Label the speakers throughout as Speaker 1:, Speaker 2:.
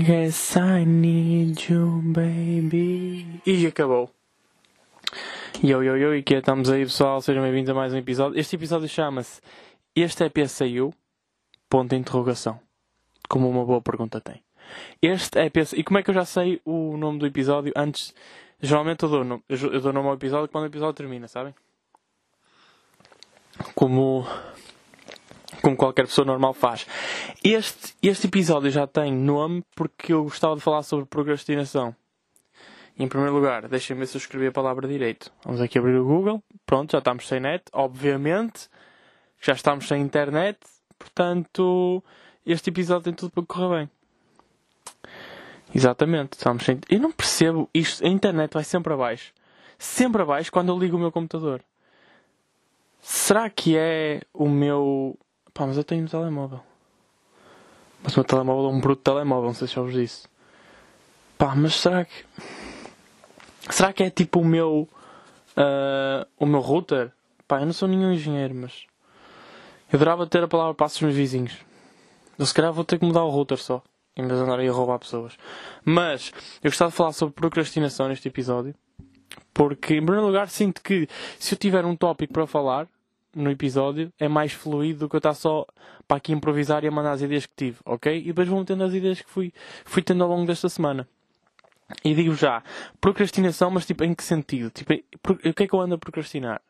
Speaker 1: I guess I need you, baby. E acabou. Yo, yo, yo, e que estamos aí, pessoal. Sejam bem-vindos a mais um episódio. Este episódio chama-se Este EP saiu? Ponto de interrogação. Como uma boa pergunta tem. Este EP... E como é que eu já sei o nome do episódio antes... Geralmente eu dou, nome, eu dou nome ao episódio quando o episódio termina, sabem? Como... Como qualquer pessoa normal faz. Este, este episódio já tem nome porque eu gostava de falar sobre procrastinação. Em primeiro lugar, deixem-me ver se eu escrevi a palavra direito. Vamos aqui abrir o Google. Pronto, já estamos sem net. Obviamente, já estamos sem internet. Portanto, este episódio tem tudo para correr bem. Exatamente, estamos sem... Eu não percebo isto. A internet vai sempre abaixo. Sempre abaixo quando eu ligo o meu computador. Será que é o meu... Pá, mas eu tenho um telemóvel. Mas o meu telemóvel é um bruto telemóvel, não sei se já vos disse. Pá, mas será que... Será que é tipo o meu. ah, o meu router? Pá, eu não sou nenhum engenheiro, mas. Eu adorava ter a palavra para os meus vizinhos. Eu se calhar vou ter que mudar o router só. Em vez de andar aí a roubar pessoas. Mas, eu gostava de falar sobre procrastinação neste episódio. Porque, em primeiro lugar, sinto que se eu tiver um tópico para falar no episódio, é mais fluido do que eu estar só para aqui improvisar e a mandar as ideias que tive, ok? E depois vou metendo as ideias que fui, fui tendo ao longo desta semana. E digo já, procrastinação, mas tipo, em que sentido? Tipo, o que é que eu ando a procrastinar?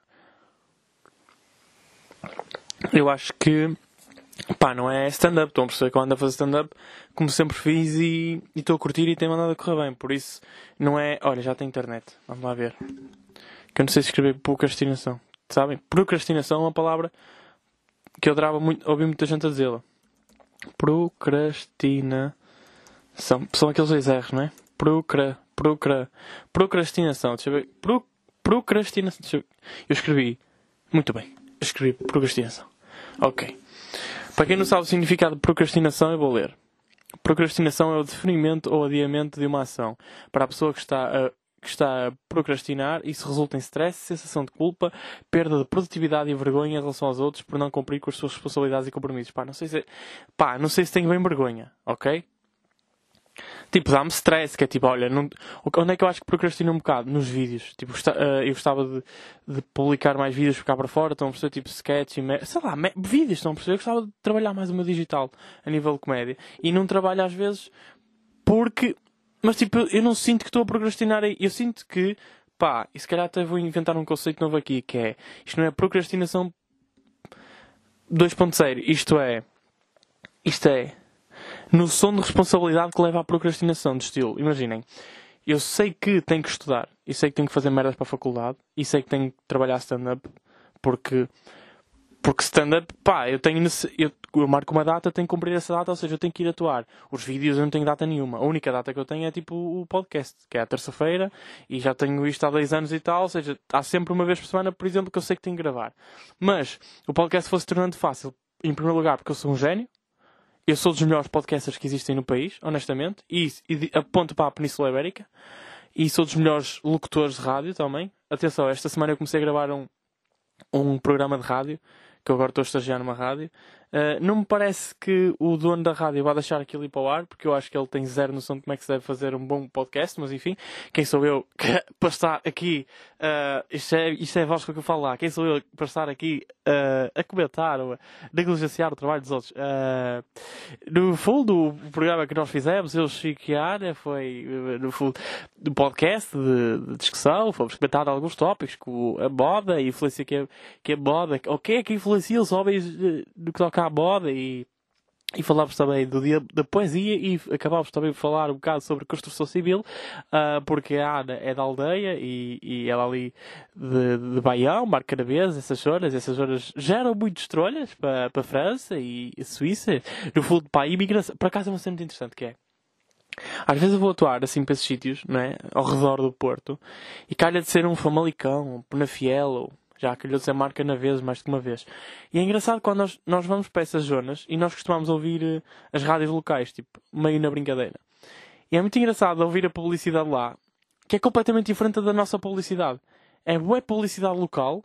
Speaker 1: Eu acho que, pá, não é stand-up. Estão a perceber que eu ando a fazer stand-up como sempre fiz e e estou a curtir e tem mandado a correr bem. Por isso, não é. Olha, já tem internet. Vamos lá ver. Que eu não sei se escrever procrastinação. Sabem? Procrastinação é uma palavra que eu adorava muito, ouvi muita gente a dizê-la. Procrastinação. São aqueles dois R's, não é? Procra, procra, procrastinação. Deixa eu ver. Pro, procrastinação. Eu, eu escrevi. Muito bem. Escrevi procrastinação. Ok. Para quem não sabe o significado de procrastinação, eu vou ler. Procrastinação é o deferimento ou adiamento de uma ação. Para a pessoa que está a, que está a procrastinar, isso resulta em stress, sensação de culpa, perda de produtividade e vergonha em relação aos outros por não cumprir com as suas responsabilidades e compromissos. Pá, não sei se, pá, não sei se tenho bem vergonha, ok? Tipo, dá-me stress, que é tipo, olha, não... onde é que eu acho que procrastino um bocado? Nos vídeos. Tipo, eh, eu gostava de, de publicar mais vídeos por cá para fora, estão a perceber, tipo, sketch e... me- Sei lá, me- vídeos, estão a perceber? Eu gostava de trabalhar mais o meu digital, a nível de comédia. E não trabalho às vezes porque... Mas, tipo, eu- não sinto que estou a procrastinar aí. Eu sinto que, pá, e se calhar até vou inventar um conceito novo aqui, que é... Isto não é procrastinação 2.0. Isto é... Isto é noção de responsabilidade que leva à procrastinação de estilo. Imaginem, eu sei que tenho que estudar, e sei que tenho que fazer merdas para a faculdade, e sei que tenho que trabalhar stand-up, porque, porque stand-up, pá, eu tenho, eu, eu marco uma data, tenho que cumprir essa data, ou seja, eu tenho que ir atuar. Os vídeos eu não tenho data nenhuma. A única data que eu tenho é tipo o podcast, que é a terça-feira, e já tenho isto há 10 anos e tal, ou seja, há sempre uma vez por semana, por exemplo, que eu sei que tenho que gravar. Mas o podcast fosse tornando fácil, em primeiro lugar, porque eu sou um gênio, eu sou dos melhores podcasters que existem no país, honestamente, e, e aponto para a Península Ibérica. E sou dos melhores locutores de rádio também. Atenção, esta semana eu comecei a gravar um, um programa de rádio, que agora estou a estagiar numa rádio. Uh, não me parece que o dono da rádio vá deixar aquilo ir para o ar, porque eu acho que ele tem zero noção de como é que se deve fazer um bom podcast, mas enfim, quem sou eu para estar aqui, uh, isto, é, isto é a voz que eu falo lá, quem sou eu para estar aqui uh, a comentar ou a negligenciar o trabalho dos outros? Uh, no fundo, o programa que nós fizemos, eu, e a foi, no fundo, do podcast de, de discussão, fomos comentar alguns tópicos, como a moda, a influência que a, que a moda, o que é que influencia os homens eh, no que toca à moda e, e também do dia da poesia e acabámos também por falar um bocado sobre construção civil, ah, porque a Ana é da aldeia e, e ela ali de, de Baião, essas zonas, essas zonas geram muitos trolhas para, para a França e a Suíça, no fundo para a imigração. Por acaso é uma cena muito interessante que é. Às vezes eu vou atuar assim para esses sítios, não é? Ao redor do Porto, e calha de ser um Famalicão, um Penafiel, ou já calhou de ser marca na vez, mais de uma vez. E é engraçado quando nós, nós vamos para essas zonas e nós costumamos ouvir eh, as rádios locais, tipo, meio na brincadeira. E é muito engraçado ouvir a publicidade lá, que é completamente diferente da nossa publicidade. É bué publicidade local,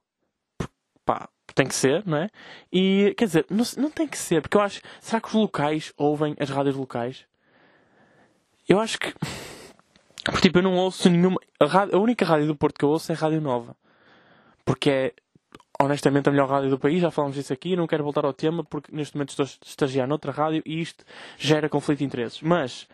Speaker 1: pá, tem que ser, não é? E, quer dizer, não, não tem que ser, porque eu acho, será que os locais ouvem as rádios locais? Eu acho que, porque, tipo, eu não ouço nenhuma, a, rádio- a única rádio do Porto que eu ouço é a Rádio Nova. Porque é, honestamente, a melhor rádio do país, já falamos disso aqui, não quero voltar ao tema, porque neste momento estou a estagiar noutra rádio e isto gera conflito de interesses. Mas,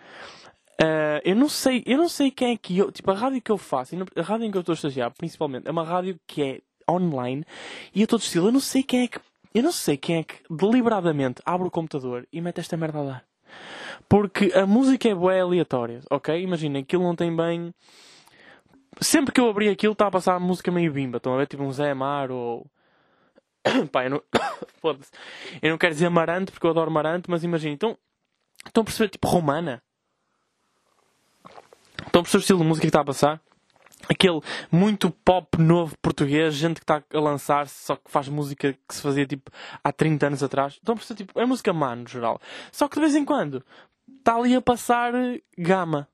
Speaker 1: ah, eu não sei, eu não sei quem é que eu, tipo, a rádio que eu faço, a rádio em que eu estou a estagiar, principalmente, é uma rádio que é online e a todo estilo, eu não sei quem é que, eu não sei quem é que deliberadamente abre o computador e mete esta merda a dar. Porque a música é bué aleatória, ok? Imaginem, aquilo não tem bem... Sempre que eu abri aquilo está a passar música meio bimba. Estão a ver tipo um Zé Amar ou... Pá, eu não... Foda-se. Eu não quero dizer Marante porque eu adoro Marante, mas imaginem, então... Estão a perceber tipo romana? Estão a perceber o estilo de música que está a passar? Aquele muito pop novo português, gente que está a lançar-se, só que faz música que se fazia tipo há 30 anos atrás. Estão a perceber tipo, é música má no geral. Só que de vez em quando está ali a passar Gama,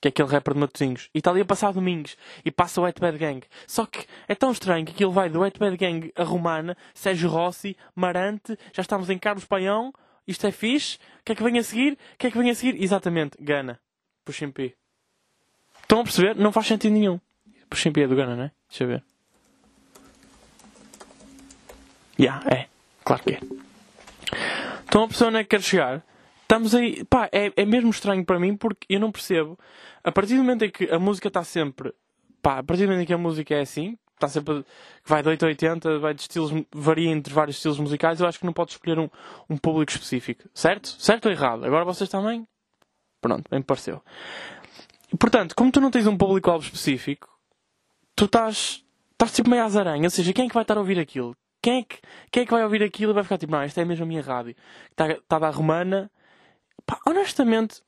Speaker 1: que é aquele rapper de Matosinhos, e está ali a passar Domingos, e passa o Wet Bad Gang. Só que é tão estranho que aquilo vai do Wet Bad Gang a Romana, Sérgio Rossi, Marante, já estamos em Carlos Paião, isto é fixe, o que é que vem a seguir? O que é que vem a seguir? Exatamente, Gana, Puxa P. Estão a perceber? Não faz sentido nenhum. Puxa P é do Gana, não é? Deixa eu ver. Ya, é. Claro que é. Estão a perceber onde é que quero chegar? Estamos aí. Pá, é, é mesmo estranho para mim porque eu não percebo. A partir do momento em que a música está sempre. Pá, a partir do momento em que a música é assim, está sempre. que vai de 8 a 80, vai de estilos. varia entre vários estilos musicais, eu acho que não pode escolher um, um público específico. Certo? Certo ou errado? Agora vocês também? Pronto, bem me pareceu. Portanto, como tu não tens um público-alvo específico, tu estás. estás tipo meio às aranhas. Ou seja, quem é que vai estar a ouvir aquilo? Quem é que, quem é que vai ouvir aquilo e vai ficar tipo, não, esta é mesmo a minha rádio. Está, está a dar romana. Pá, honestamente,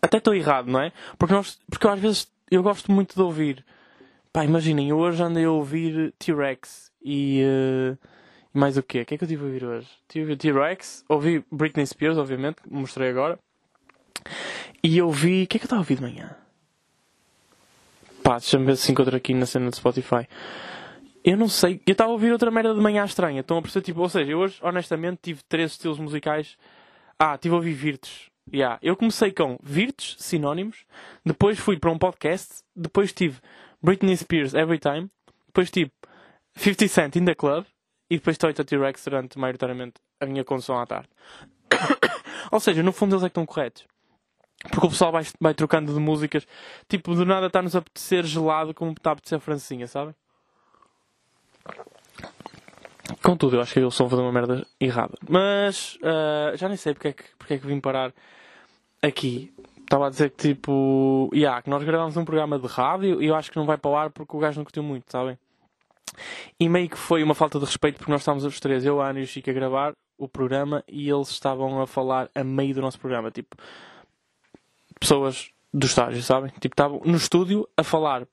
Speaker 1: até estou errado, não é? Porque, nós, porque às vezes eu gosto muito de ouvir. Pá, imaginem, hoje andei a ouvir T-Rex e. e mais o quê? O que é que eu tive a ouvir hoje? Tive ouvir T-Rex, ouvi Britney Spears, obviamente, que mostrei agora. E ouvi. O que é que eu estava a ouvir de manhã? Pá, deixa-me ver se encontro aqui na cena do Spotify. Eu não sei. Eu estava a ouvir outra merda de manhã estranha. Estão a perceber, tipo, ou seja, eu hoje, honestamente, tive três estilos musicais. Ah, estive a ouvir Virtus. Yeah. Eu comecei com Virtus, sinónimos. Depois fui para um podcast. Depois tive Britney Spears Every Time. Depois tive 50 Cent in the Club. E depois Toyota T-Rex durante, maioritariamente, a minha condução à tarde. ou seja, no fundo eles é que estão corretos. Porque o pessoal vai, vai trocando de músicas. Tipo, do nada está-nos a apetecer gelado como está a apetecer francinha, sabem? Contudo, eu acho que eles estão a fazer uma merda errada. Mas ah, já nem sei porque é, que, porque é que vim parar aqui. Estava a dizer que tipo. Yeah, que nós gravámos um programa de rádio e eu acho que não vai para o ar porque o gajo não curtiu muito, sabem? E meio que foi uma falta de respeito porque nós estávamos os três, eu, a Ana e o Chico, a gravar o programa e eles estavam a falar a meio do nosso programa. Tipo, pessoas do estágio, sabem? Tipo, estavam no estúdio a falar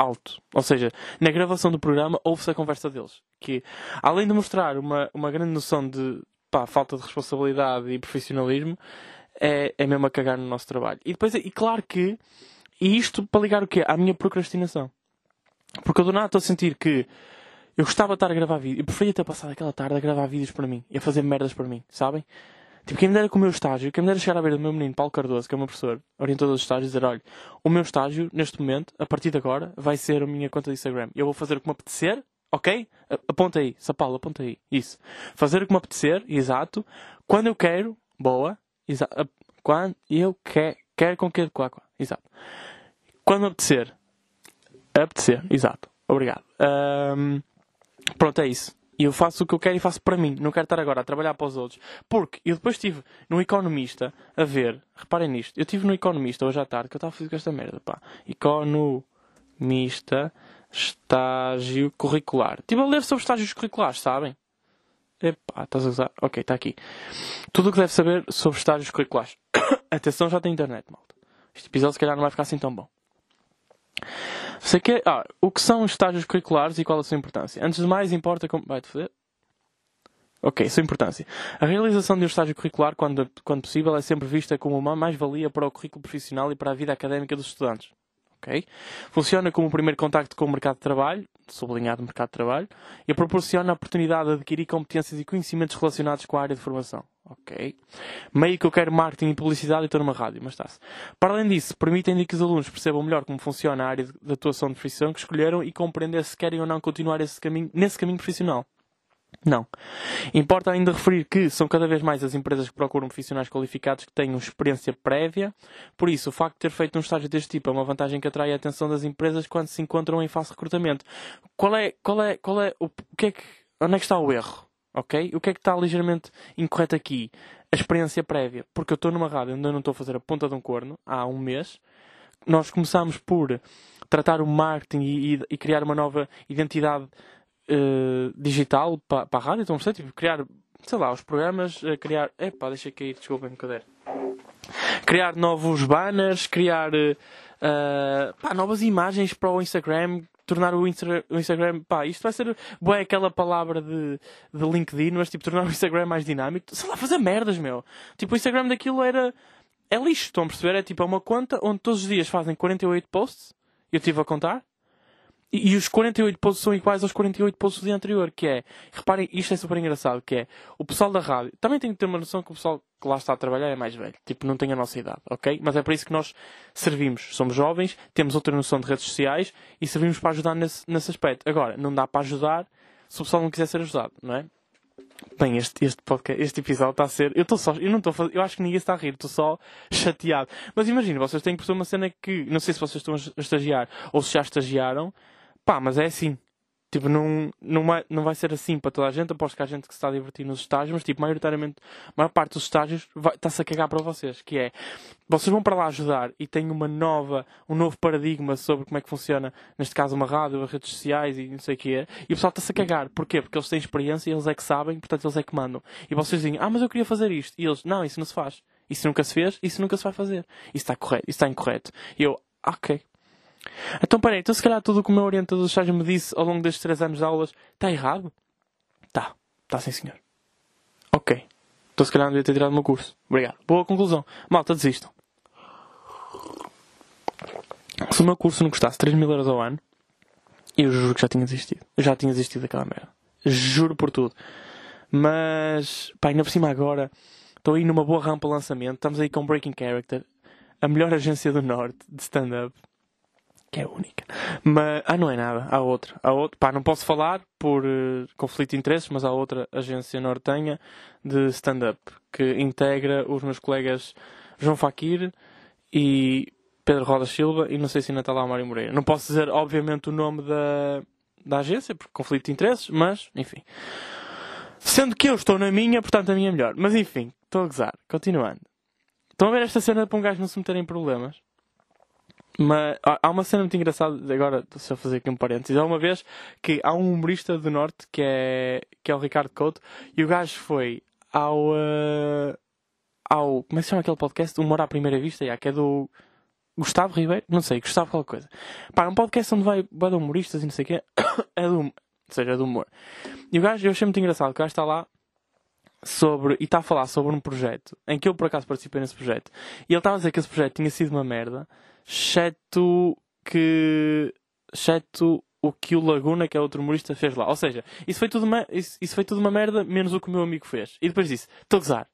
Speaker 1: alto. Ou seja, na gravação do programa ouve-se a conversa deles. Que, além de mostrar uma, uma grande noção de pá, falta de responsabilidade e profissionalismo, é, é mesmo a cagar no nosso trabalho. E depois, e claro que, e isto para ligar o quê? À minha procrastinação. Porque eu do nada estou a sentir que eu gostava de estar a gravar vídeos. Eu preferia ter passado aquela tarde a gravar vídeos para mim e a fazer merdas para mim, sabem? Tipo, quem me dera com o meu estágio, quem me dera chegar a ver o meu menino Paulo Cardoso, que é o meu professor, orientador dos estágios, dizer: olha, o meu estágio, neste momento, a partir de agora, vai ser a minha conta de Instagram. Eu vou fazer o que me apetecer, ok? Aponta aí, Sapalo, aponta aí. Isso. Fazer o que me apetecer, exato. Quando eu quero, boa. Exa a- quando eu quero, quero com que quá, quá. Exato. Quando me apetecer. Apetecer, exato. Obrigado. Ahm, pronto, é isso. E eu faço o que eu quero e faço para mim. Não quero estar agora a trabalhar para os outros. Porque eu depois estive no Economista a ver. Reparem nisto. Eu estive no Economista hoje à tarde que eu estava a fazer com esta merda. Pá. Economista estágio curricular. Estive a ler sobre estágios curriculares, sabem? Epá, estás a usar? Ok, está aqui. Tudo o que deve saber sobre estágios curriculares. Atenção, já tem internet, malta. Este episódio se calhar não vai ficar assim tão bom. Sei que, ah, o que são os estágios curriculares e qual a sua importância? Antes de mais, importa como. Vai-te foder? Ok, sua importância. A realização de um estágio curricular, quando, quando possível, é sempre vista como uma mais-valia para o currículo profissional e para a vida académica dos estudantes. ok? Funciona como o primeiro contacto com o mercado de trabalho, sublinhado mercado de trabalho, e proporciona a oportunidade de adquirir competências e conhecimentos relacionados com a área de formação, ok? Meio que eu quero marketing e publicidade e estou numa rádio, mas está-se. Para além disso, permitem que os alunos percebam melhor como funciona a área de atuação de profissão que escolheram e compreender se querem ou não continuar esse caminho, nesse caminho profissional. Não. Importa ainda referir que são cada vez mais as empresas que procuram profissionais qualificados que tenham experiência prévia. Por isso, o facto de ter feito um estágio deste tipo é uma vantagem que atrai a atenção das empresas quando se encontram em fase de recrutamento. Qual é, qual é, qual é, o, o que é que, onde é que está o erro? Ok? O que é que está ligeiramente incorreto aqui? A experiência prévia. Porque eu estou numa rádio onde eu não estou a fazer a ponta de um corno há um mês. Nós começámos por tratar o marketing e, e- e criar uma nova identidade eh, digital para, para a rádio. Então, percebe? tipo, criar, sei lá, os programas, eh, criar. Epá, deixa cair, desculpem, cadê? Criar novos banners, criar eh, pá, novas imagens para o Instagram, tornar o, Insta- o Instagram. Pá, isto vai ser. Boa aquela palavra de, de LinkedIn, mas tipo, tornar o Instagram mais dinâmico. Sei lá, fazer merdas, meu. Tipo, o Instagram daquilo era. É lixo, estão a perceber? É tipo, é uma conta onde todos os dias fazem 48 posts. Eu estive a contar. E, os 48 posts são iguais aos 48 posts do dia anterior, que é, reparem, isto é super engraçado, que é, o pessoal da rádio, também tem que ter uma noção que o pessoal que lá está a trabalhar é mais velho, tipo, não tem a nossa idade, ok? Mas é para isso que nós servimos, somos jovens, temos outra noção de redes sociais e servimos para ajudar nesse, nesse aspecto. Agora, não dá para ajudar se o pessoal não quiser ser ajudado, não é? Bem, este, este, podcast, este episódio está a ser. Eu estou só. Eu não estou. Eu acho que ninguém está a rir, estou só chateado. Mas imagina, vocês têm que perceber uma cena que. Não sei se vocês estão a estagiar ou se já estagiaram. Pá, mas é assim. Tipo, não, não, vai, não vai ser assim para toda a gente. Aposto que há gente que se está a divertir nos estágios, mas, tipo, maioritariamente, a maior parte dos estágios está-se a cagar para vocês. Que é, vocês vão para lá ajudar e têm uma nova, um novo paradigma sobre como é que funciona, neste caso, uma rádio, as redes sociais e não sei o que é. E o pessoal está-se a cagar. Porquê? Porque eles têm experiência, eles é que sabem, portanto, eles é que mandam. E vocês dizem, ah, mas eu queria fazer isto. E eles, não, isso não se faz. Isso nunca se fez, isso nunca se vai fazer. Isso está correto, isso está incorreto. E eu, ok. Então, peraí, então se calhar tudo o que o meu orientador de estágio me disse ao longo destes três anos de aulas está errado? Tá, tá sim senhor. Ok. Então se calhar não devia ter tirado o meu curso. Obrigado. Boa conclusão. Malta, desistam. Se o meu curso não custasse 3 mil euros ao ano, eu juro que já tinha desistido. Eu já tinha desistido daquela merda. Juro por tudo. Mas, pá, ainda por cima agora, estou aí numa boa rampa lançamento. Estamos aí com Breaking Character, a melhor agência do Norte de stand-up que é única. Mas, ah, não é nada. Há outra. Há outra. Pá, não posso falar por eh, conflito de interesses, mas há outra agência nortenha de stand-up que integra os meus colegas João Faquir e Pedro Roda Silva e não sei se ainda está lá o Mário Moreira. Não posso dizer, obviamente, o nome da, da agência, porque conflito de interesses, mas, enfim. Sendo que eu estou na minha, portanto a minha é melhor. Mas enfim, estou a gozar. Continuando. Estão a ver esta cena para um gajo não se meter em problemas? Mas há há uma cena muito engraçada, agora estou só a fazer aqui um parênteses. Há uma vez que há um humorista do Norte que é, que é o Ricardo Couto e o gajo foi ao. eh, ao como é que se chama aquele podcast? Humor à Primeira Vista, já, que é do Gustavo Ribeiro? Não sei, Gustavo qualquer coisa. Pá, é um podcast onde vai, vai de humoristas e não sei o quê. é do, ou seja, é do humor. E o gajo, eu achei muito engraçado, que o gajo está lá sobre, e está a falar sobre um projeto em que eu por acaso participei nesse projeto. E ele estava a dizer que esse projeto tinha sido uma merda, exceto que. exceto o que o Laguna, que é outro humorista, fez lá. Ou seja, isso foi tudo uma, isso, isso foi tudo uma merda, menos o que o meu amigo fez. E depois disse: Estou a gozar.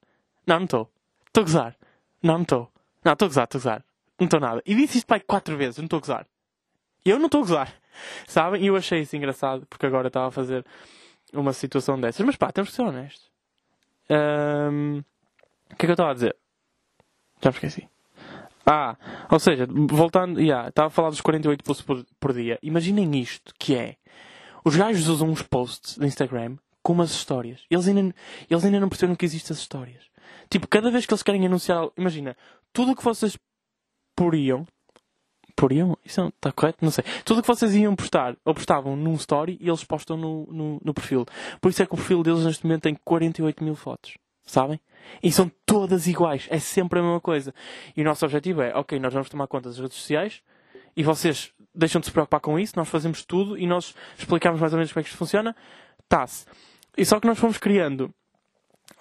Speaker 1: Não, não estou. Estou a gozar. Não, não estou. Não, estou a gozar, estou a gozar. Não estou nada. E disse isto pai quatro vezes: Não estou a gozar. Eu não estou a gozar. Sabem? E eu achei isso engraçado, porque agora estava a fazer uma situação dessas. Mas pá, temos que ser honestos. O que é que eu estava a dizer? Já me esqueci. Ah, ou seja, voltando, yeah, estava a falar dos 48 posts por, por dia. Imaginem isto, que é... Os gajos usam uns posts do Instagram com umas histórias. Eles ainda, eles ainda não perceberam que existem as histórias. Tipo, cada vez que eles querem anunciar. Imagina, tudo o que vocês poriam... Poriam? Isso está correto? Não sei. Tudo o que vocês iam postar, ou postavam num story e eles postam no, no, no perfil. Por isso é que o perfil deles neste momento tem 48 mil fotos. Sabem? E são todas iguais. É sempre a mesma coisa. E o nosso objetivo é, ok, nós vamos tomar conta das redes sociais e vocês deixam de se preocupar com isso, nós fazemos tudo e nós explicamos mais ou menos como é que isto funciona. Tá-se. E só que nós fomos criando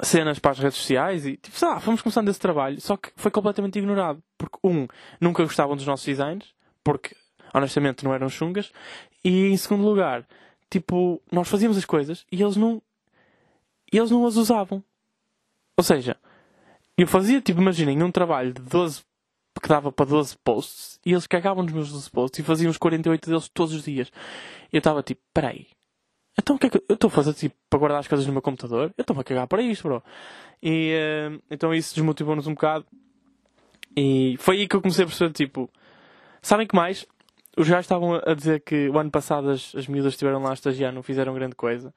Speaker 1: cenas para as redes sociais e, tipo, sei lá, fomos começando esse trabalho, só que foi completamente ignorado. Porque, um, nunca gostavam dos nossos designs, porque honestamente não eram chungas. E em segundo lugar, tipo, nós fazíamos as coisas e eles não. Eles não as usavam. Ou seja, eu fazia, tipo, imaginem, um trabalho de 12 que dava para 12 posts e eles cagavam nos meus 12 posts e faziam os 48 deles todos os dias. E eu estava tipo, peraí, então o que é que eu estou a fazer tipo, para guardar as coisas no meu computador? Eu estou-me a cagar para isto, bro. E eh, então isso desmotivou-nos um bocado. E foi aí que eu comecei a perceber, tipo, sabem que mais? Os gajos estavam a dizer que o ano passado as, as miúdas estiveram lá a estagiar, não fizeram grande coisa.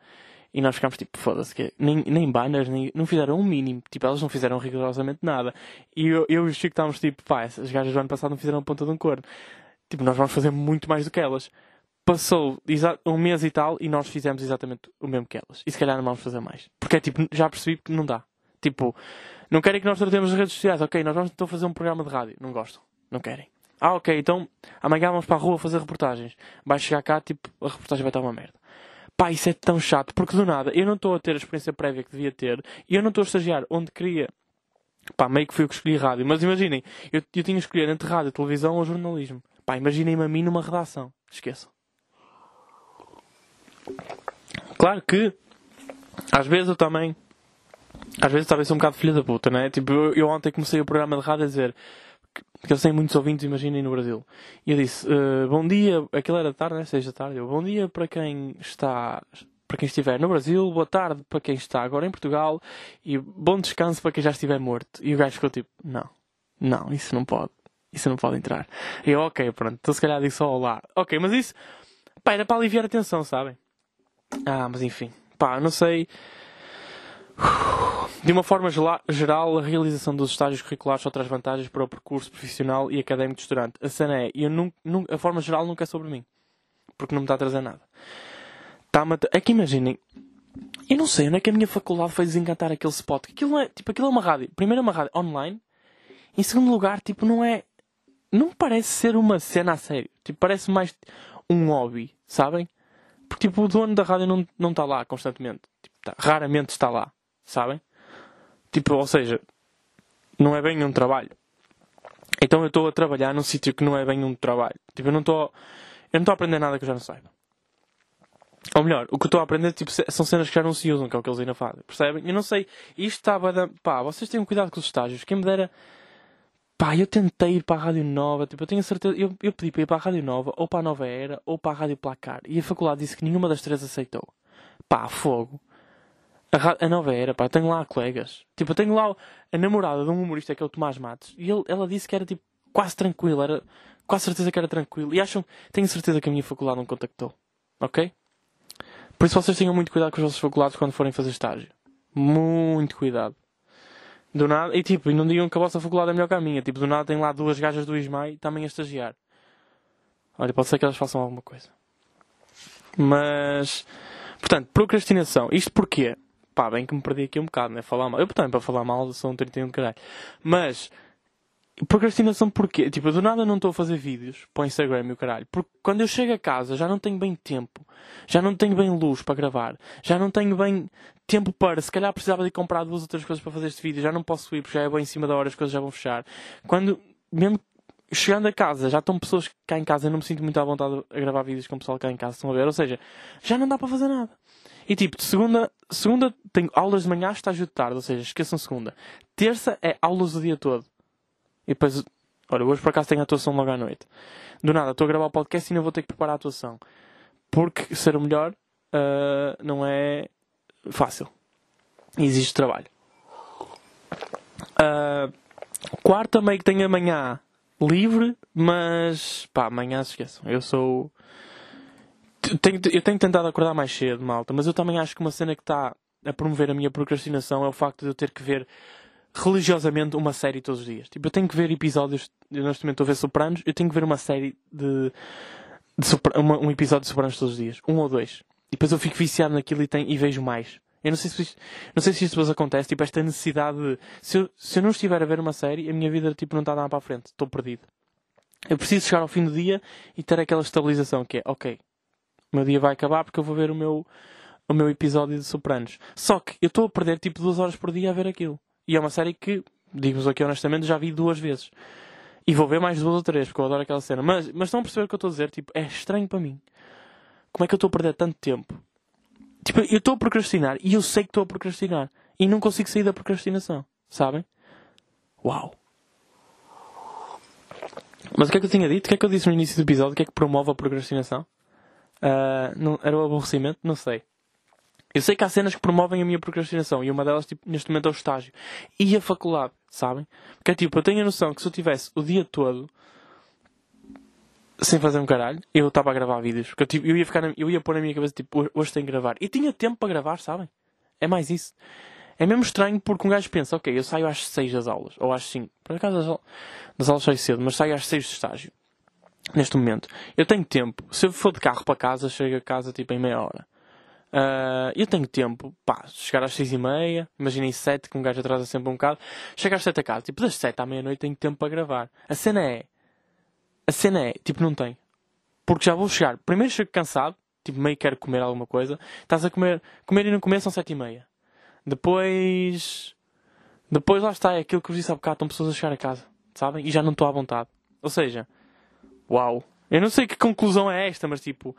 Speaker 1: E nós ficámos tipo, foda-se, que nem, nem banners, nem, não fizeram um mínimo. Tipo, elas não fizeram rigorosamente nada. E eu, eu e o Chico estávamos tipo, pá, as gajas do ano passado não fizeram a ponta de um corno. Tipo, nós vamos fazer muito mais do que elas. Passou um mês e tal e nós fizemos exatamente o mesmo que elas. E se calhar não vamos fazer mais. Porque é tipo, já percebi que não dá. Tipo, não querem que nós tratemos as redes sociais. Ok, nós vamos então fazer um programa de rádio. Não gostam. Não querem. Ah, ok, então amanhã vamos para a rua fazer reportagens. Vai chegar cá, tipo, a reportagem vai estar uma merda. Pá, isso é tão chato, porque do nada eu não estou a ter a experiência prévia que devia ter e eu não estou a estagiar onde queria. Pá, meio que fui eu que escolhi rádio, mas imaginem, eu, eu tinha que escolher entre rádio, televisão ou jornalismo. Pá, imaginem-me a mim numa redação. Esqueçam. Claro que, às vezes eu também. Às vezes talvez sou um bocado filho da puta, né? Tipo, eu, eu ontem comecei o programa de rádio a dizer que, que eles têm muitos ouvintes, imaginem, no Brasil. E eu disse, eh, bom dia, aquilo era tarde, né? Seis da tarde. Eu, bom dia para quem está, para quem estiver no Brasil, boa tarde para quem está agora em Portugal e bom descanso para quem já estiver morto. E o gajo ficou tipo, não, não, isso não pode, isso não pode entrar. E eu, ok, pronto, então se calhar digo só olá. Ok, mas isso, pá, era para aliviar a tensão, sabem? Ah, mas enfim, pá, não sei. De uma forma geral, a realização dos estágios curriculares só traz vantagens para o percurso profissional e académico do estudante. A cena é, eu nun- nun- a forma geral nunca é sobre mim. Porque não me está a trazer nada. Tra- é que imaginem, eu não sei onde é que a minha faculdade foi desencantar aquele spot. Aquilo é, tipo, aquilo é uma rádio. Primeiro é uma rádio online. Em segundo lugar, tipo, não é... Não parece ser uma cena a sério. Tipo, parece mais um hobby, sabem? Porque, tipo, o dono da rádio não, não está lá constantemente. Tipo, tá- raramente está lá, sabem? Tipo, ou seja, não é bem um trabalho. Então eu estou a trabalhar num sítio que não é bem um trabalho. Tipo, eu não estou... Eu não estou a aprender nada que eu já não saiba. Ou melhor, o que eu estou a aprender tipo, são cenas que já não se usam, que é o que eles ainda fazem. Percebem? Eu não sei. Isto estava. Da... Pá, vocês tenham cuidado com os estágios. Quem me dera. Pá, eu tentei ir para a Rádio Nova. Tipo, eu tenho a certeza. Eu, eu pedi para ir para a Rádio Nova, ou para a Nova Era, ou para a Rádio Placar. E a faculdade disse que nenhuma das três aceitou. Pá, fogo. A, a Nova Era, pá, tenho lá colegas. Tipo, eu tenho lá a namorada de um humorista que é o Tomás Matos. E ele, ela disse que era tipo quase tranquilo. Era quase certeza que era tranquilo. E acham. Tenho certeza que a minha faculdade não contactou. Ok? Por isso vocês tenham muito cuidado com os vossos faculdades quando forem fazer estágio. Muito cuidado. Do nada, e tipo, não digam que a vossa faculdade é melhor que a minha. Tipo, do nada tem lá duas gajas do ISMAI também a estagiar. Olha, pode ser que elas façam alguma coisa. Mas, portanto, procrastinação. Isto porquê? Pá, bem que me perdi aqui um bocado, né? Falar mal. Eu, portanto, para falar mal um 31 de caralho. Mas, Procrastinação porquê? Tipo, do nada não estou a fazer vídeos para o Instagram e o caralho. Porque quando eu chego a casa já não tenho bem tempo. Já não tenho bem luz para gravar. Já não tenho bem tempo para. Se calhar precisava de comprar duas outras coisas para fazer este vídeo. Já não posso ir porque já é bem em cima da hora, as coisas já vão fechar. Quando, mesmo chegando a casa, já estão pessoas cá em casa. Eu não me sinto muito à vontade a gravar vídeos com o pessoal cá em casa. Estão a ver? Ou seja, já não dá para fazer nada. E tipo, de segunda, segunda tenho aulas de manhã, estágio de tarde. Ou seja, esqueçam segunda. Terça é aulas o dia todo. E depois, olha, hoje por acaso tenho a atuação logo à noite. Do nada, estou a gravar o podcast e ainda vou ter que preparar a atuação. Porque ser o melhor ah, não é fácil. Existe trabalho. Ah, quarta, meio que tenho amanhã livre, mas pá, amanhã se esqueçam. Eu sou. Tenho, eu tenho tentado acordar mais cedo, malta, mas eu também acho que uma cena que está a promover a minha procrastinação é o facto de eu ter que ver religiosamente uma série todos os dias. Tipo, eu tenho que ver episódios. Eu neste momento estou a ver Sopranos, eu tenho que ver uma série de. de uma- um episódio de Sopranos todos os dias. Um ou dois. E depois eu fico viciado naquilo e, tenho, e vejo mais. Eu não sei se isto, não sei se isto depois acontece, tipo, esta necessidade de. Se eu, se eu não estiver a ver uma série, a minha vida tipo, não está a dar para a frente. Estou perdido. Eu preciso chegar ao fim do dia e ter aquela estabilização que é, ok, o meu dia vai acabar porque eu vou ver o meu, o meu episódio de Sopranos. Só que eu estou a perder tipo duas horas por dia a ver aquilo. E é uma série que, digo-vos aqui honestamente, já vi duas vezes. E vou ver mais duas ou três, porque eu adoro aquela cena. Mas, mas estão a perceber o que eu estou a dizer? Tipo, é estranho para mim. Como é que eu estou a perder tanto tempo? Tipo, eu estou a procrastinar e eu sei que estou a procrastinar. E não consigo sair da procrastinação. Sabem? Uau! Mas o que é que eu tinha dito? O que é que eu disse no início do episódio? O que é que promove a procrastinação? Ah, não, era o aborrecimento? Não sei. Eu sei que há cenas que promovem a minha procrastinação e uma delas, tipo, neste momento é o estágio. E a faculdade, sabem? Porque é tipo, eu tenho a noção que se eu tivesse o dia todo sem fazer um caralho, eu estava a gravar vídeos. Porque eu, tipo, eu ia ficar, na- eu ia pôr na minha cabeça, tipo, hoje- tenho que gravar. E tinha tempo para gravar, sabem? É mais isso. É mesmo estranho porque um gajo pensa, ok, eu saio às 6 das aulas, ou às 5. Por acaso das aulas saio cedo, mas saio às 6 do estágio. Neste momento. Eu tenho tempo. Se eu for de carro para casa, chego a casa tipo em meia hora. Ah, eu tenho tempo, pá, chegar às 6 e meia, imaginem 7, que um gajo atrasa sempre um bocado. Chego às 7 a casa, tipo, das 7 à meia-noite tenho tempo para gravar. A cena é, a cena é, tipo, não tem. Porque já vou chegar, primeiro chego cansado, tipo, meio quero comer alguma coisa. Estás a comer, comer e não comer são 7 e meia. Depois, depois lá está, é aquilo que vos disse há bocado, estão pessoas a chegar a casa, sabem? E já não estou à vontade. Ou seja, uau. Eu não sei que conclusão é esta, mas tipo,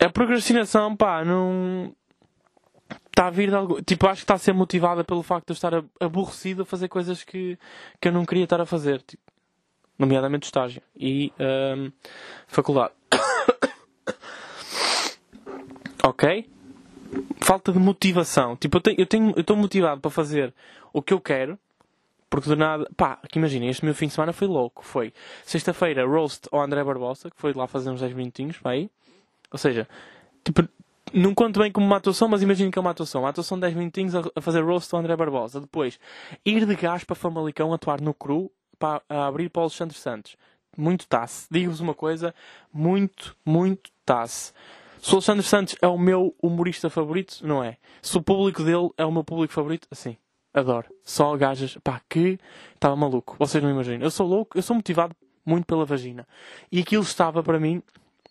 Speaker 1: a procrastinação, pá, não. Está a vir de algo. Tipo, acho que está a ser motivada pelo facto de eu estar aborrecido a fazer coisas que, que eu não queria estar a fazer. Tipo, nomeadamente estágio e ahm, faculdade. ok? Falta de motivação. Tipo, eu tenho, eu estou motivado para fazer o que eu quero. Porque do nada, pá, que imaginem, este meu fim de semana foi louco. Foi sexta-feira, roast ao André Barbosa, que foi lá fazer uns 10 minutinhos, aí. Ou seja, tipo, não conto bem como uma atuação, mas imagino que é uma atuação. Uma atuação de 10 minutinhos a, fazer roast ao André Barbosa. Depois, ir de gás para Famalicão atuar no cru para abrir para o Alexandre Santos. Muito tasse. Digo-vos uma coisa, muito, muito tasse. Se o Alexandre Santos é o meu humorista favorito, não é. Se o público dele é o meu público favorito, assim. Adoro. Só gajas, pá, que estava maluco. Vocês não imaginam. Eu sou louco, eu sou motivado muito pela vagina. E aquilo estava para mim,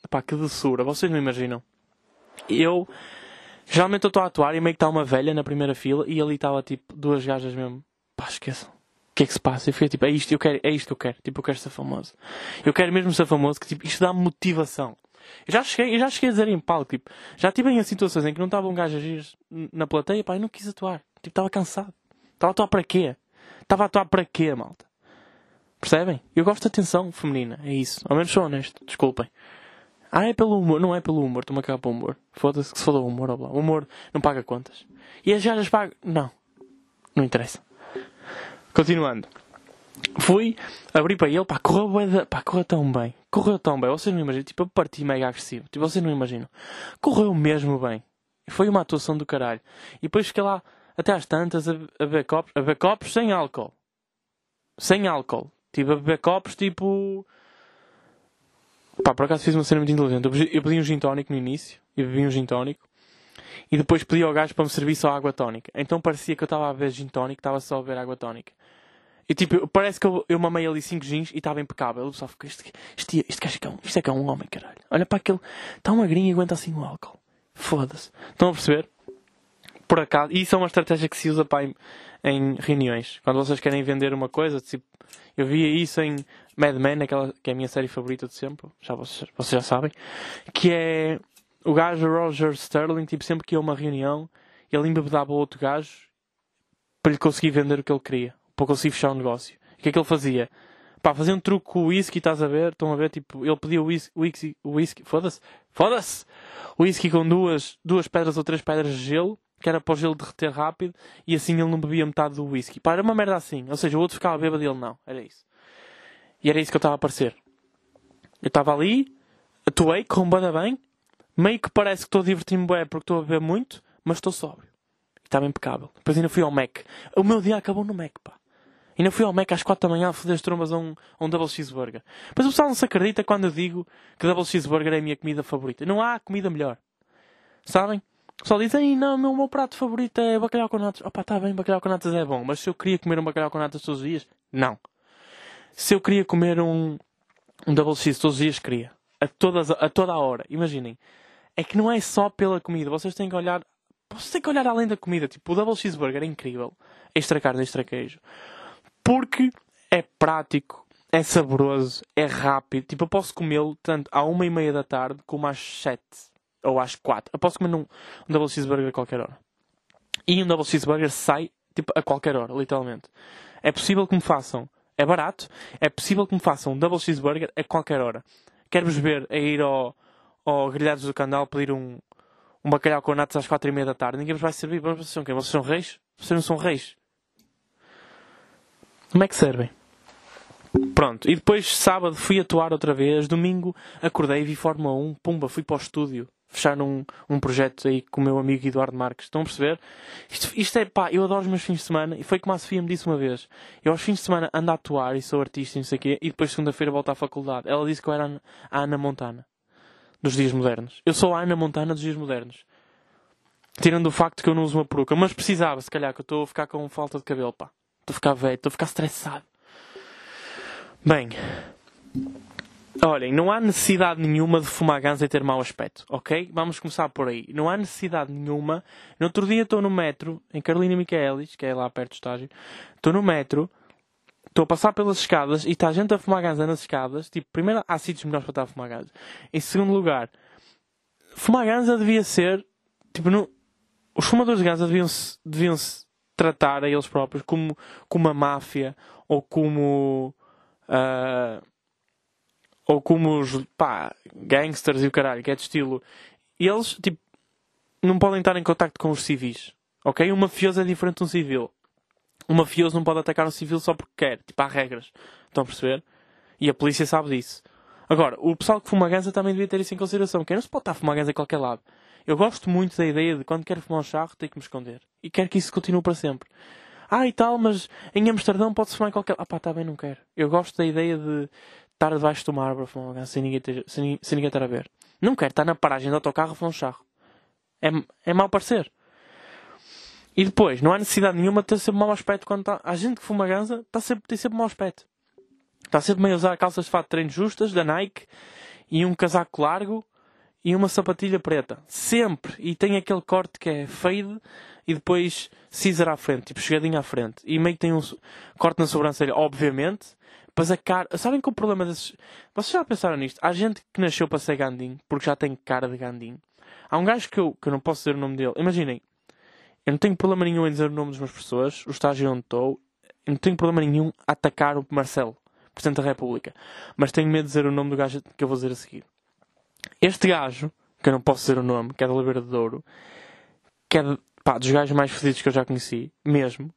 Speaker 1: pá, que doçura. Vocês não imaginam. Eu, geralmente eu estou a atuar e meio que está uma velha na primeira fila e ali estava tipo duas gajas mesmo. Pá, esqueçam. O que é que se passa? Eu fiquei tipo, é isto, eu quero, é isto que eu quero. Tipo, eu quero ser famoso. Eu quero mesmo ser famoso, que tipo, isto dá-me motivação. Eu já cheguei, eu já cheguei a dizer em palco, tipo, já tive em situações em que não estava um agir na plateia, pá, eu não quis atuar. Tipo, estava cansado. Estava a atuar para quê? Estava a atuar para quê, malta? Percebem? Eu gosto de atenção feminina, é isso. Ao menos sou honesto, desculpem. Ah, é pelo humor. Não é pelo humor, estou-me a cagar para o humor. Foda-se que se for do humor, ó blá. O humor não paga contas. E as gajas pagam. Não. Não interessa. Continuando. Fui, abri para ele, pá, correu, bué pá, correu tão bem. Correu tão bem. Vocês não imaginam. Tipo, eu parti mega agressivo. Tipo, vocês não imaginam. Correu mesmo bem. Foi uma atuação do caralho. E depois fiquei lá, até às tantas, a, beber copos. A beber copos sem álcool. Sem álcool. Tipo, a beber copos, tipo... Pá, por acaso fiz uma cena muito inteligente. Eu pedi, um gin tónico no início. Eu bebi um gin tónico. E depois pedi ao gajo para me servir só água tónica. Então parecia que eu estava a beber gin tónico, estava só a beber água tónica. E tipo, parece que eu, eu mamei ali 5 gins e estava impecável. Eu só fiquei, este, este, este é que é um, isto é que é um homem, caralho. Olha para aquele, está magrinho e aguenta assim o álcool. Foda-se. Estão a perceber? Por acaso, e isso é uma estratégia que se usa pá, em, em reuniões. Quando vocês querem vender uma coisa, tipo, eu via isso em Mad Men, aquela, que é a minha série favorita de sempre, já vocês, vocês já sabem, que é o gajo Roger Sterling, tipo, sempre que ia a uma reunião, ele embebedava o outro gajo para lhe conseguir vender o que ele queria, para conseguir fechar o negócio. O que é que ele fazia? Pá, fazia um truque com o whisky, estás a ver? Estão a ver? Tipo, ele pedia o whisky, whisky, foda-se, foda-se! Whisky com duas, duas pedras ou três pedras de gelo, que era para o gelo derreter rápido, e assim ele não bebia metade do whisky. Pá, era uma merda assim. Ou seja, o outro ficava bêbado e ele não. Era isso. E era isso que eu estava a parecer. Eu estava ali, atuei, correu bada bem, meio que parece que estou a divertir-me bem porque estou a beber muito, mas estou sóbrio. E estava impecável. Depois ainda fui ao Mac. O meu dia acabou no Mac, pá. Ainda fui ao Mac às 4 da manhã a foder as trombas a um, a um Double Cheeseburger. Mas o pessoal não se acredita quando eu digo que Double Cheeseburger é a minha comida favorita. Não há comida melhor. Sabem? O pessoal diz, Ei, não, meu, meu prato favorito é bacalhau com natas. Opa, está bem, bacalhau com natas é bom. Mas se eu queria comer um bacalhau com natas todos os dias, não. Se eu queria comer um, um Double Cheese todos os dias, queria. A, todas, a toda a hora. Imaginem. É que não é só pela comida. Vocês têm que olhar... Vocês têm que olhar além da comida. Tipo, o Double Cheeseburger é incrível. Extra carne, extra queijo. Porque é prático, é saboroso, é rápido. Tipo, eu posso comê-lo tanto à uma e meia da tarde como às sete ou às quatro. Eu posso comer num um double cheeseburger a qualquer hora. E um double cheeseburger sai tipo, a qualquer hora, literalmente. É possível que me façam, é barato, é possível que me façam um double cheeseburger a qualquer hora. Quero-vos ver a ir ao, ao Grelhados do Candal pedir um, um bacalhau com natas às quatro e meia da tarde. Ninguém vos vai servir. Vocês são quem? Vocês são reis? Vocês não são reis. Como é que servem? Pronto. E depois, sábado, fui atuar outra vez. Domingo, acordei, vi Fórmula 1. Pumba, fui para o estúdio. Fechar um, um projeto aí com o meu amigo Eduardo Marques. Estão a perceber? Isto, isto é, pá, eu adoro os meus fins de semana. E foi como a Sofia me disse uma vez. Eu aos fins de semana ando a atuar e sou artista e não sei o quê. E depois, segunda-feira, volto à faculdade. Ela disse que eu era a Ana Montana. Dos dias modernos. Eu sou a Ana Montana dos dias modernos. Tirando o facto que eu não uso uma peruca. Mas precisava, se calhar, que eu estou a ficar com falta de cabelo, pá. Estou a ficar velho, estou a ficar estressado. Bem, olhem, não há necessidade nenhuma de fumar ganza e ter mau aspecto, ok? Vamos começar por aí. Não há necessidade nenhuma. No outro dia estou no metro, em Carolina Michaelis, que é lá perto do estágio. Estou no metro, estou a passar pelas escadas e está a gente a fumar ganza nas escadas. Tipo, primeiro, há sítios melhores para estar a fumar ganza. Em segundo lugar, fumar ganza devia ser, tipo, no... os fumadores de ganza deviam-se deviam -se tratar a eles próprios como, como uma máfia ou como Uh, ou como os pá, gangsters e o caralho, que é de estilo. Eles, tipo, não podem estar em contacto com os civis. Ok? Um mafioso é diferente de um civil. Um mafioso não pode atacar um civil só porque quer. Tipo, há regras. Estão a perceber? E a polícia sabe disso. Agora, o pessoal que fuma ganza também devia ter isso em consideração. Que não se pode estar a fumar ganza a qualquer lado. Eu gosto muito da ideia de quando quero fumar um charro, tenho que me esconder. E quero que isso continue para sempre. Ah, e tal, mas em Amsterdão pode-se fumar em qualquer. Ah, pá, tá bem, não quero. Eu gosto da ideia de estar debaixo de uma árvore a fumar um sem ninguém, ter, sem, sem ninguém estar a ver. Não quero estar na paragem do autocarro a fumar um charro. É, é mau parecer. E depois, não há necessidade nenhuma de ter sempre mau aspecto quando está. A gente que fuma ganza está sempre, tem sempre mau aspecto. Está sempre meio a usar calças de fato de treino justas, da Nike, e um casaco largo, e uma sapatilha preta. Sempre. E tem aquele corte que é fade e depois scissor à frente, tipo chegadinho à frente. E meio que tem um corte na sobrancelha, obviamente. Mas a cara. Sabem que o problema desses. Vocês já pensaram nisto? Há gente que nasceu para ser Gandim porque já tem cara de Gandim. Há um gajo que eu, que eu não posso dizer o nome dele. Imaginem, eu não tenho problema nenhum em dizer o nome dos meus professores, o estágio onde estou. Eu não tenho problema nenhum a atacar o Marcelo, Presidente da República. Mas tenho medo de dizer o nome do gajo que eu vou dizer a seguir. Este gajo, que eu não posso dizer o nome, que é da Oliveira de que é de, pá, dos gajos mais fodidos que eu já conheci, mesmo.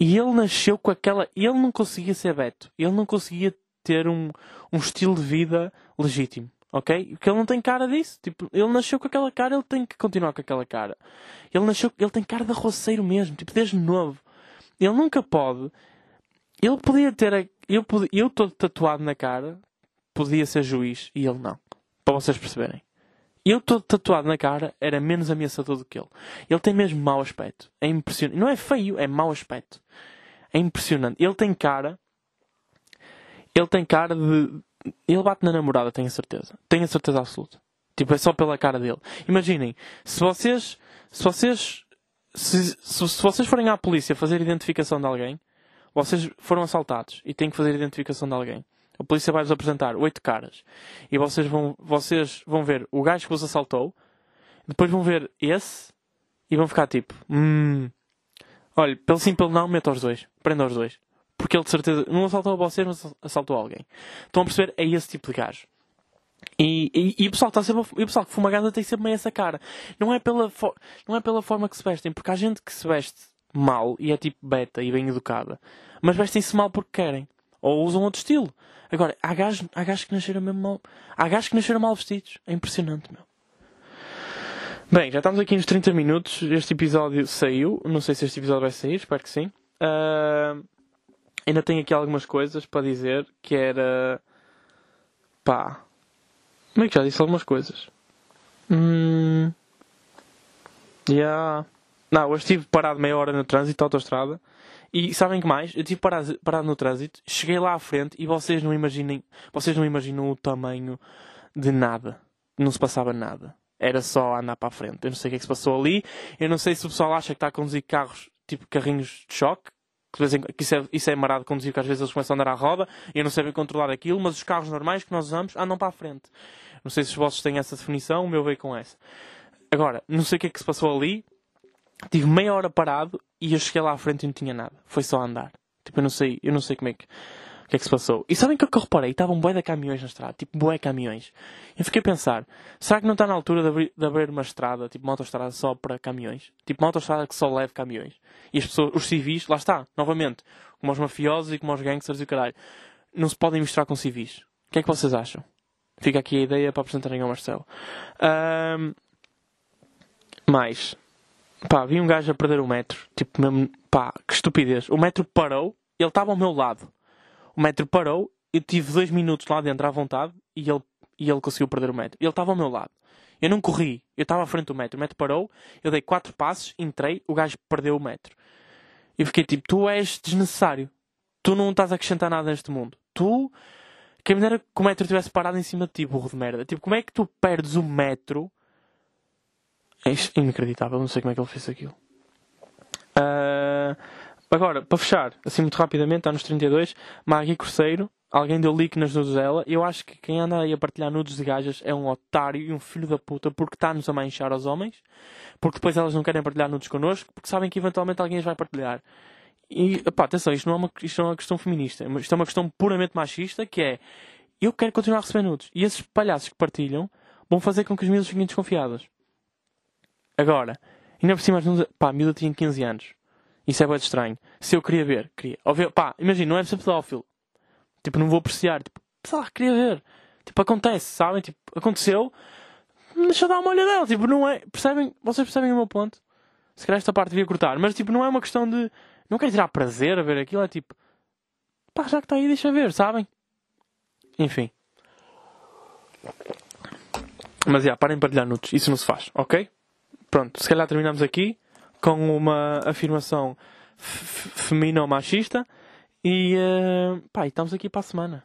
Speaker 1: E ele nasceu com aquela. Ele não conseguia ser Beto. Ele não conseguia ter um, um estilo de vida legítimo. Ok? Porque ele não tem cara disso. Tipo, ele nasceu com aquela cara, ele tem que continuar com aquela cara. Ele nasceu. Ele tem cara de roceiro mesmo. Tipo, desde novo. Ele nunca pode. Ele podia ter. Eu, eu todo tatuado na cara. Podia ser juiz. E ele não. Para vocês perceberem. Eu todo tatuado na cara era menos ameaçador do que ele. Ele tem mesmo mau aspecto. É impressionante. Não é feio, é mau aspecto. É impressionante. Ele tem cara. Ele tem cara de. Ele bate na namorada, tenho certeza. Tenho a certeza absoluta. Tipo, é só pela cara dele. Imaginem, se vocês. Se vocês. Se, se, se vocês forem à polícia fazer identificação de alguém, vocês foram assaltados e têm que fazer identificação de alguém. A polícia vai-vos apresentar oito caras. E vocês vão, vocês vão ver o gajo que vos assaltou. Depois vão ver esse. E vão ficar tipo... Hum, olha, pelo sim, pelo não, meta os dois. Prenda os dois. Porque ele de certeza não assaltou a vocês, mas assaltou alguém. Estão a perceber? É esse tipo de gajo. E, e, e, o pessoal está sempre, e o pessoal que fuma ganda tem sempre meio essa cara. Não é, pela não é pela forma que se vestem, porque há gente que se veste mal e é tipo beta e bem educada, mas vestem-se mal porque querem. Ou usam outro estilo. Agora, há gajos, há gajos que nasceram mesmo mal. Há gajos que nasceram mal vestidos. É impressionante, meu. Bem, já estamos aqui nos 30 minutos. Este episódio saiu. Não sei se este episódio vai sair, espero que sim. Uh, ainda tenho aqui algumas coisas para dizer. Que era. Pá. Como é que já disse algumas coisas? Hum. Yeah. Não, hoje estive parado meia hora no trânsito, autostrada. E sabem que mais? Eu estive parado, parado no trânsito, cheguei lá à frente e vocês não imaginem, vocês não imaginam o tamanho de nada. Não se passava nada. Era só andar para a frente. Eu não sei o que é que se passou ali. Eu não sei se o pessoal acha que está a conduzir carros, tipo carrinhos de choque, Que, isso, é, isso é marado conduzir, que às vezes eles começam a andar à roda e não sei bem controlar aquilo, mas os carros normais que nós usamos andam para a frente. Não sei se os vossos têm essa definição, o meu veio com essa. Agora, não sei o que é que se passou ali. Tive meia hora parado e eu cheguei lá à frente e não tinha nada. Foi só andar. Tipo, eu não sei, eu não sei como é que, o que é que se passou. E sabem o que é eu reparei? Estavam bué de caminhões na estrada. Tipo, bué caminhões. Eu fiquei a pensar, será que não está na altura de abrir, de abrir uma estrada, tipo uma autoestrada só para caminhões? Tipo uma autoestrada que só leve caminhões. E as pessoas, os civis, lá está, novamente, como os mafiosos e como os gangsters e o caralho, não se podem misturar com civis. O que é que vocês acham? Fica aqui a ideia para apresentarem ao Marcelo. Ahm, mais. Pá, vi um gajo a perder o metro. Tipo, mesmo, pá, que estupidez. O metro parou, ele estava ao meu lado. O metro parou, eu tive dois minutos lá dentro à vontade e ele, e ele conseguiu perder o metro. Ele estava ao meu lado. Eu não corri, eu estava à frente do metro. O metro parou, eu dei quatro passos, entrei, o gajo perdeu o metro. E fiquei tipo, tu és desnecessário. Tu não estás a acrescentar nada neste mundo. Tu, quem me dera que o metro tivesse parado em cima de ti, burro de merda. Tipo, como é que tu perdes o metro? É inacreditável, não sei como é que ele fez aquilo. Ah, agora, para fechar, assim muito rapidamente, está nos 32, Maggie Cruzeiro, alguém deu leak nas nudes dela. Eu acho que quem anda aí a partilhar nudes de gajas é um otário e um filho da puta porque está-nos a manchar aos homens, porque depois elas não querem partilhar nudes connosco, porque sabem que eventualmente alguém as vai partilhar. E, pá, atenção, isto não, é uma, isto não é uma questão feminista, isto é uma questão puramente machista, que é, eu quero continuar a receber nudes. E esses palhaços que partilham vão fazer com que os miúdos fiquem desconfiados. Agora, ainda por cima, pá, a miúda tinha 15 anos. Isso é bem estranho. Se eu queria ver, queria. Ou ver, pá, imagina, não é ser pedófilo. Tipo, não vou apreciar. Tipo, sei lá, queria ver. Tipo, acontece, sabem? Tipo, aconteceu. Deixa eu dar uma olhadela. Tipo, não é. Percebem? Vocês percebem o meu ponto? Se calhar esta parte devia cortar. Mas, tipo, não é uma questão de. Não quero tirar prazer a ver aquilo. É tipo. Pá, já que está aí, deixa ver, sabem? Enfim. Mas, já, parem de partilhar nudes. Isso não se faz, ok? Pronto, se calhar terminamos aqui com uma afirmação feminina ou machista. E, eh, pá, estamos aqui para a semana.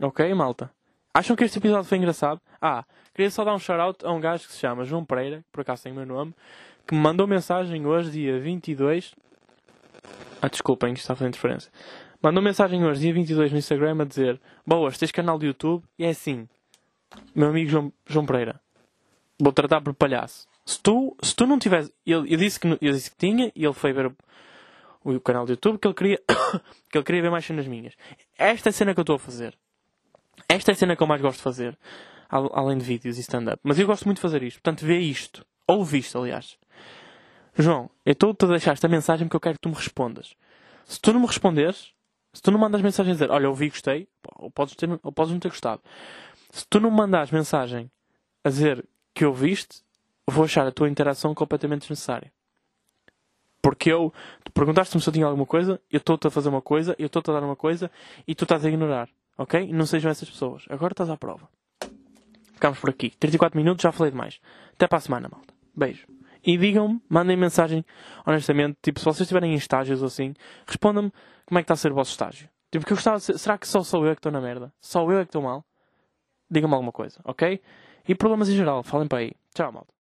Speaker 1: Ok, malta? Acham que este episódio foi engraçado? Ah, queria só dar um shout-out a um gajo que se chama João Pereira, por acaso tem o meu nome, que me mandou mensagem hoje, dia 22. Ah, desculpem, isto está fazer interferência. Mandou mensagem hoje, dia 22, no Instagram, a dizer: Boas, tens canal de YouTube? E é assim, meu amigo João, João Pereira, vou tratar por palhaço. Se tu, se tu não tivesse. Ele, eu, disse que, eu disse que tinha e ele foi ver o, o canal do YouTube que ele queria que ele queria ver mais cenas minhas. Esta é a cena que eu estou a fazer. Esta é a cena que eu mais gosto de fazer. al- Além de vídeos e stand-up. Mas eu gosto muito de fazer isto. Portanto, vê isto. Ouve isto, aliás. João, eu estou-te a deixar esta mensagem porque eu quero que tu me respondas. Se tu não me responderes, se tu não mandas mensagem a dizer, olha, ouvi e gostei, ou podes, ter, ou podes não ter gostado. Se tu não mandas mensagem a dizer que ouviste, eu vou achar a tua interação completamente desnecessária. Porque eu, perguntaste-me se eu tinha alguma coisa, eu estou-te a fazer uma coisa, eu estou-te a dar uma coisa e tu estás a ignorar. Ok? Não sejam essas pessoas. Agora estás à prova. Ficamos por aqui. 34 minutos, já falei demais. Até para a semana, malta. Beijo. E digam-me, mandem mensagem, honestamente, tipo, se vocês estiverem em estágios ou assim, respondam-me como é que está a ser o vosso estágio. Tipo, que eu gostava ser, será que só sou eu que estou na merda? Só eu é que estou mal? Digam-me alguma coisa, ok? E problemas em geral, falem para aí. Tchau, malta.